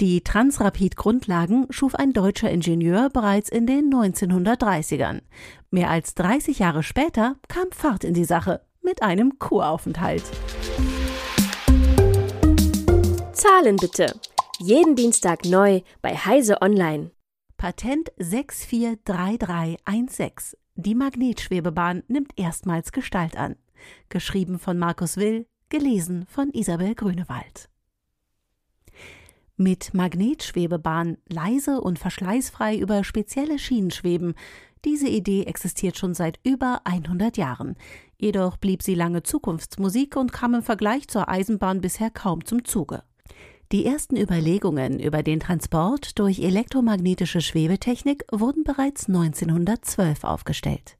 Die Transrapid-Grundlagen schuf ein deutscher Ingenieur bereits in den 1930ern. Mehr als 30 Jahre später kam Fahrt in die Sache mit einem Kuraufenthalt. Zahlen bitte. Jeden Dienstag neu bei Heise Online. Patent 643316. Die Magnetschwebebahn nimmt erstmals Gestalt an. Geschrieben von Markus Will, gelesen von Isabel Grünewald. Mit Magnetschwebebahn leise und verschleißfrei über spezielle Schienen schweben. Diese Idee existiert schon seit über 100 Jahren. Jedoch blieb sie lange Zukunftsmusik und kam im Vergleich zur Eisenbahn bisher kaum zum Zuge. Die ersten Überlegungen über den Transport durch elektromagnetische Schwebetechnik wurden bereits 1912 aufgestellt.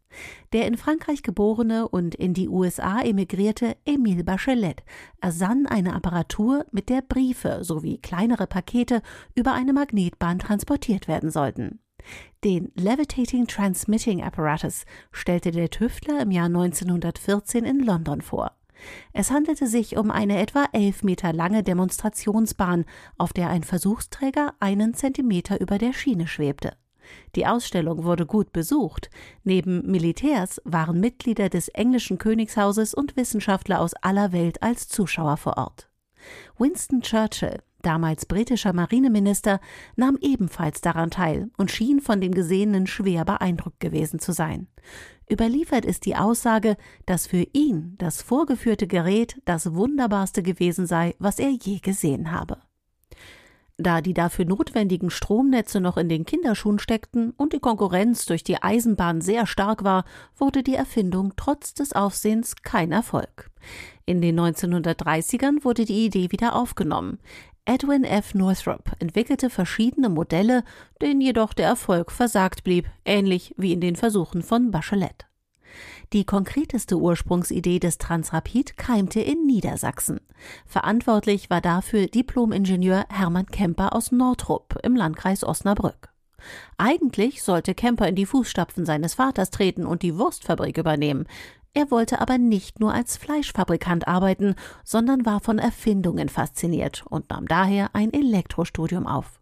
Der in Frankreich geborene und in die USA emigrierte Émile Bachelet ersann eine Apparatur, mit der Briefe sowie kleinere Pakete über eine Magnetbahn transportiert werden sollten. Den Levitating Transmitting Apparatus stellte der Tüftler im Jahr 1914 in London vor. Es handelte sich um eine etwa elf Meter lange Demonstrationsbahn, auf der ein Versuchsträger einen Zentimeter über der Schiene schwebte. Die Ausstellung wurde gut besucht. Neben Militärs waren Mitglieder des englischen Königshauses und Wissenschaftler aus aller Welt als Zuschauer vor Ort. Winston Churchill, damals britischer Marineminister, nahm ebenfalls daran teil und schien von dem Gesehenen schwer beeindruckt gewesen zu sein. Überliefert ist die Aussage, dass für ihn das vorgeführte Gerät das wunderbarste gewesen sei, was er je gesehen habe. Da die dafür notwendigen Stromnetze noch in den Kinderschuhen steckten und die Konkurrenz durch die Eisenbahn sehr stark war, wurde die Erfindung trotz des Aufsehens kein Erfolg. In den 1930ern wurde die Idee wieder aufgenommen. Edwin F. Northrop entwickelte verschiedene Modelle, denen jedoch der Erfolg versagt blieb, ähnlich wie in den Versuchen von Bachelet. Die konkreteste Ursprungsidee des Transrapid keimte in Niedersachsen. Verantwortlich war dafür Diplomingenieur Hermann Kemper aus Nordrup im Landkreis Osnabrück. Eigentlich sollte Kemper in die Fußstapfen seines Vaters treten und die Wurstfabrik übernehmen. Er wollte aber nicht nur als Fleischfabrikant arbeiten, sondern war von Erfindungen fasziniert und nahm daher ein Elektrostudium auf.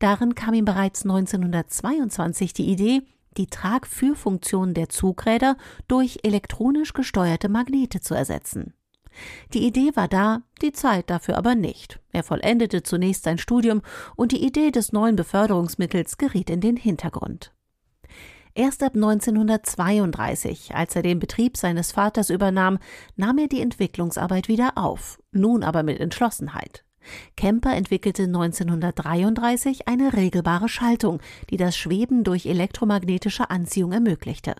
Darin kam ihm bereits 1922 die Idee, die Tragführfunktion der Zugräder durch elektronisch gesteuerte Magnete zu ersetzen. Die Idee war da, die Zeit dafür aber nicht. Er vollendete zunächst sein Studium und die Idee des neuen Beförderungsmittels geriet in den Hintergrund. Erst ab 1932, als er den Betrieb seines Vaters übernahm, nahm er die Entwicklungsarbeit wieder auf, nun aber mit Entschlossenheit. Kemper entwickelte 1933 eine regelbare Schaltung, die das Schweben durch elektromagnetische Anziehung ermöglichte.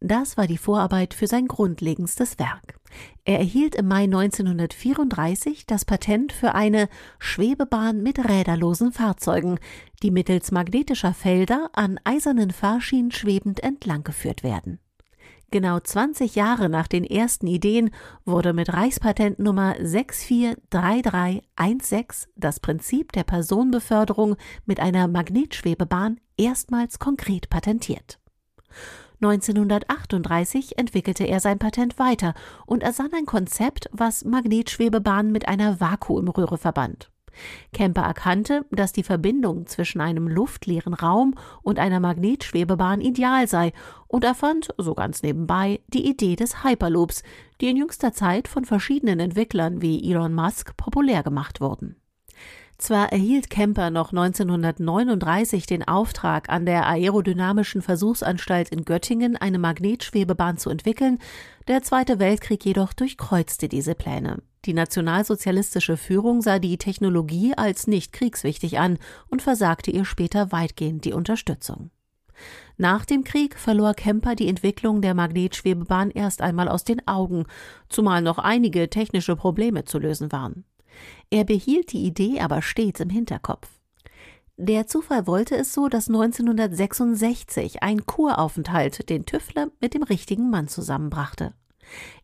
Das war die Vorarbeit für sein grundlegendstes Werk. Er erhielt im Mai 1934 das Patent für eine Schwebebahn mit räderlosen Fahrzeugen, die mittels magnetischer Felder an eisernen Fahrschienen schwebend entlanggeführt werden. Genau 20 Jahre nach den ersten Ideen wurde mit Reichspatent Nummer 643316 das Prinzip der Personenbeförderung mit einer Magnetschwebebahn erstmals konkret patentiert. 1938 entwickelte er sein Patent weiter und ersann ein Konzept, was Magnetschwebebahnen mit einer Vakuumröhre verband. Kemper erkannte, dass die Verbindung zwischen einem luftleeren Raum und einer Magnetschwebebahn ideal sei und erfand, so ganz nebenbei, die Idee des Hyperloops, die in jüngster Zeit von verschiedenen Entwicklern wie Elon Musk populär gemacht wurden. Zwar erhielt Kemper noch 1939 den Auftrag, an der Aerodynamischen Versuchsanstalt in Göttingen eine Magnetschwebebahn zu entwickeln, der Zweite Weltkrieg jedoch durchkreuzte diese Pläne. Die nationalsozialistische Führung sah die Technologie als nicht kriegswichtig an und versagte ihr später weitgehend die Unterstützung. Nach dem Krieg verlor Kemper die Entwicklung der Magnetschwebebahn erst einmal aus den Augen, zumal noch einige technische Probleme zu lösen waren. Er behielt die Idee aber stets im Hinterkopf. Der Zufall wollte es so, dass 1966 ein Kuraufenthalt den Tüffler mit dem richtigen Mann zusammenbrachte.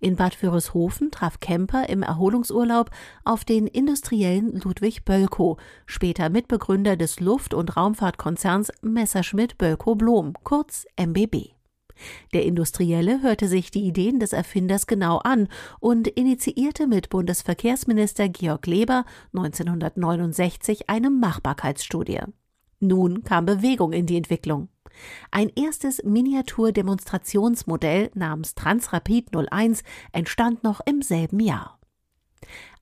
In Bad Vörishofen traf Kemper im Erholungsurlaub auf den Industriellen Ludwig Bölkow, später Mitbegründer des Luft- und Raumfahrtkonzerns Messerschmitt Bölkow Blom, kurz MBB. Der Industrielle hörte sich die Ideen des Erfinders genau an und initiierte mit Bundesverkehrsminister Georg Leber 1969 eine Machbarkeitsstudie. Nun kam Bewegung in die Entwicklung. Ein erstes Miniatur-Demonstrationsmodell namens Transrapid 01 entstand noch im selben Jahr.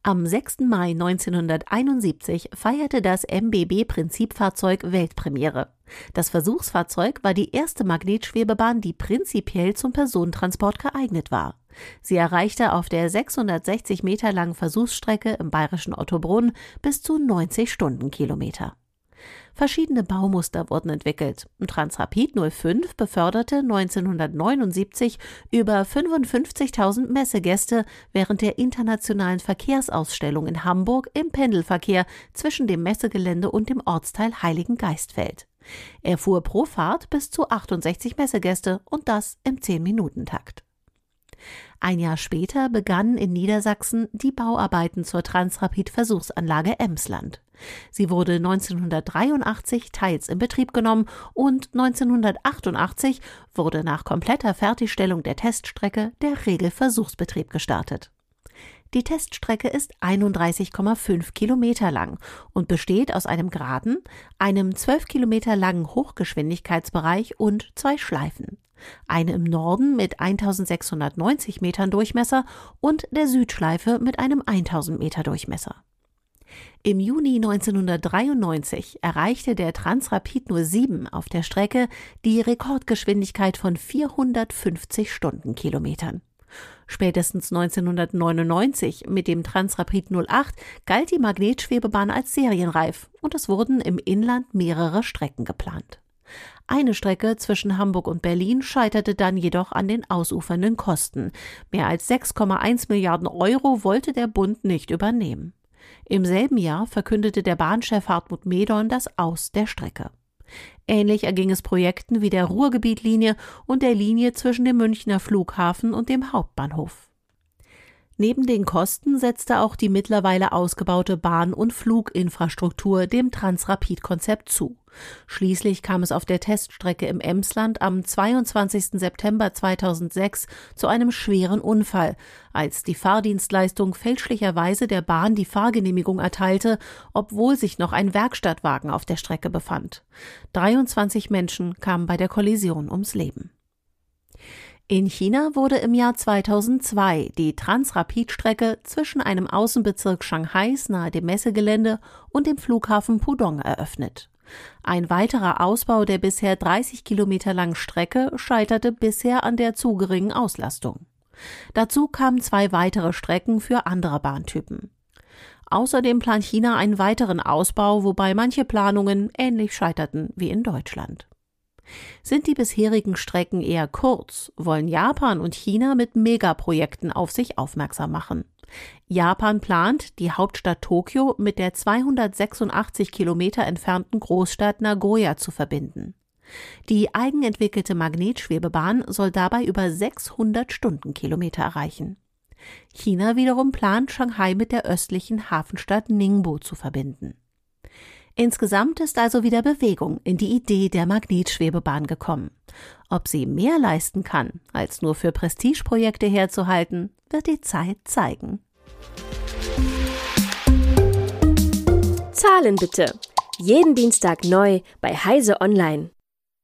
Am 6. Mai 1971 feierte das MBB-Prinzipfahrzeug Weltpremiere. Das Versuchsfahrzeug war die erste Magnetschwebebahn, die prinzipiell zum Personentransport geeignet war. Sie erreichte auf der 660 Meter langen Versuchsstrecke im bayerischen Ottobrunn bis zu 90 Stundenkilometer. Verschiedene Baumuster wurden entwickelt. Transrapid 05 beförderte 1979 über 55.000 Messegäste während der internationalen Verkehrsausstellung in Hamburg im Pendelverkehr zwischen dem Messegelände und dem Ortsteil Heiligengeistfeld. Er fuhr pro Fahrt bis zu 68 Messegäste und das im 10-Minuten-Takt. Ein Jahr später begannen in Niedersachsen die Bauarbeiten zur Transrapid-Versuchsanlage Emsland. Sie wurde 1983 teils in Betrieb genommen und 1988 wurde nach kompletter Fertigstellung der Teststrecke der Regelversuchsbetrieb gestartet. Die Teststrecke ist 31,5 Kilometer lang und besteht aus einem Geraden, einem 12 Kilometer langen Hochgeschwindigkeitsbereich und zwei Schleifen. Eine im Norden mit 1690 Metern Durchmesser und der Südschleife mit einem 1000 Meter Durchmesser. Im Juni 1993 erreichte der Transrapid 07 auf der Strecke die Rekordgeschwindigkeit von 450 Stundenkilometern. Spätestens 1999 mit dem Transrapid 08 galt die Magnetschwebebahn als serienreif und es wurden im Inland mehrere Strecken geplant. Eine Strecke zwischen Hamburg und Berlin scheiterte dann jedoch an den ausufernden Kosten. Mehr als 6,1 Milliarden Euro wollte der Bund nicht übernehmen. Im selben Jahr verkündete der Bahnchef Hartmut Medorn das Aus der Strecke. Ähnlich erging es Projekten wie der Ruhrgebietlinie und der Linie zwischen dem Münchner Flughafen und dem Hauptbahnhof. Neben den Kosten setzte auch die mittlerweile ausgebaute Bahn- und Fluginfrastruktur dem Transrapid-Konzept zu. Schließlich kam es auf der Teststrecke im Emsland am 22. September 2006 zu einem schweren Unfall, als die Fahrdienstleistung fälschlicherweise der Bahn die Fahrgenehmigung erteilte, obwohl sich noch ein Werkstattwagen auf der Strecke befand. 23 Menschen kamen bei der Kollision ums Leben. In China wurde im Jahr 2002 die Transrapid-Strecke zwischen einem Außenbezirk Shanghais nahe dem Messegelände und dem Flughafen Pudong eröffnet. Ein weiterer Ausbau der bisher 30 Kilometer langen Strecke scheiterte bisher an der zu geringen Auslastung. Dazu kamen zwei weitere Strecken für andere Bahntypen. Außerdem plant China einen weiteren Ausbau, wobei manche Planungen ähnlich scheiterten wie in Deutschland. Sind die bisherigen Strecken eher kurz, wollen Japan und China mit Megaprojekten auf sich aufmerksam machen. Japan plant, die Hauptstadt Tokio mit der 286 Kilometer entfernten Großstadt Nagoya zu verbinden. Die eigenentwickelte Magnetschwebebahn soll dabei über 600 Stundenkilometer erreichen. China wiederum plant, Shanghai mit der östlichen Hafenstadt Ningbo zu verbinden. Insgesamt ist also wieder Bewegung in die Idee der Magnetschwebebahn gekommen. Ob sie mehr leisten kann, als nur für Prestigeprojekte herzuhalten, wird die Zeit zeigen. Zahlen bitte. Jeden Dienstag neu bei Heise Online.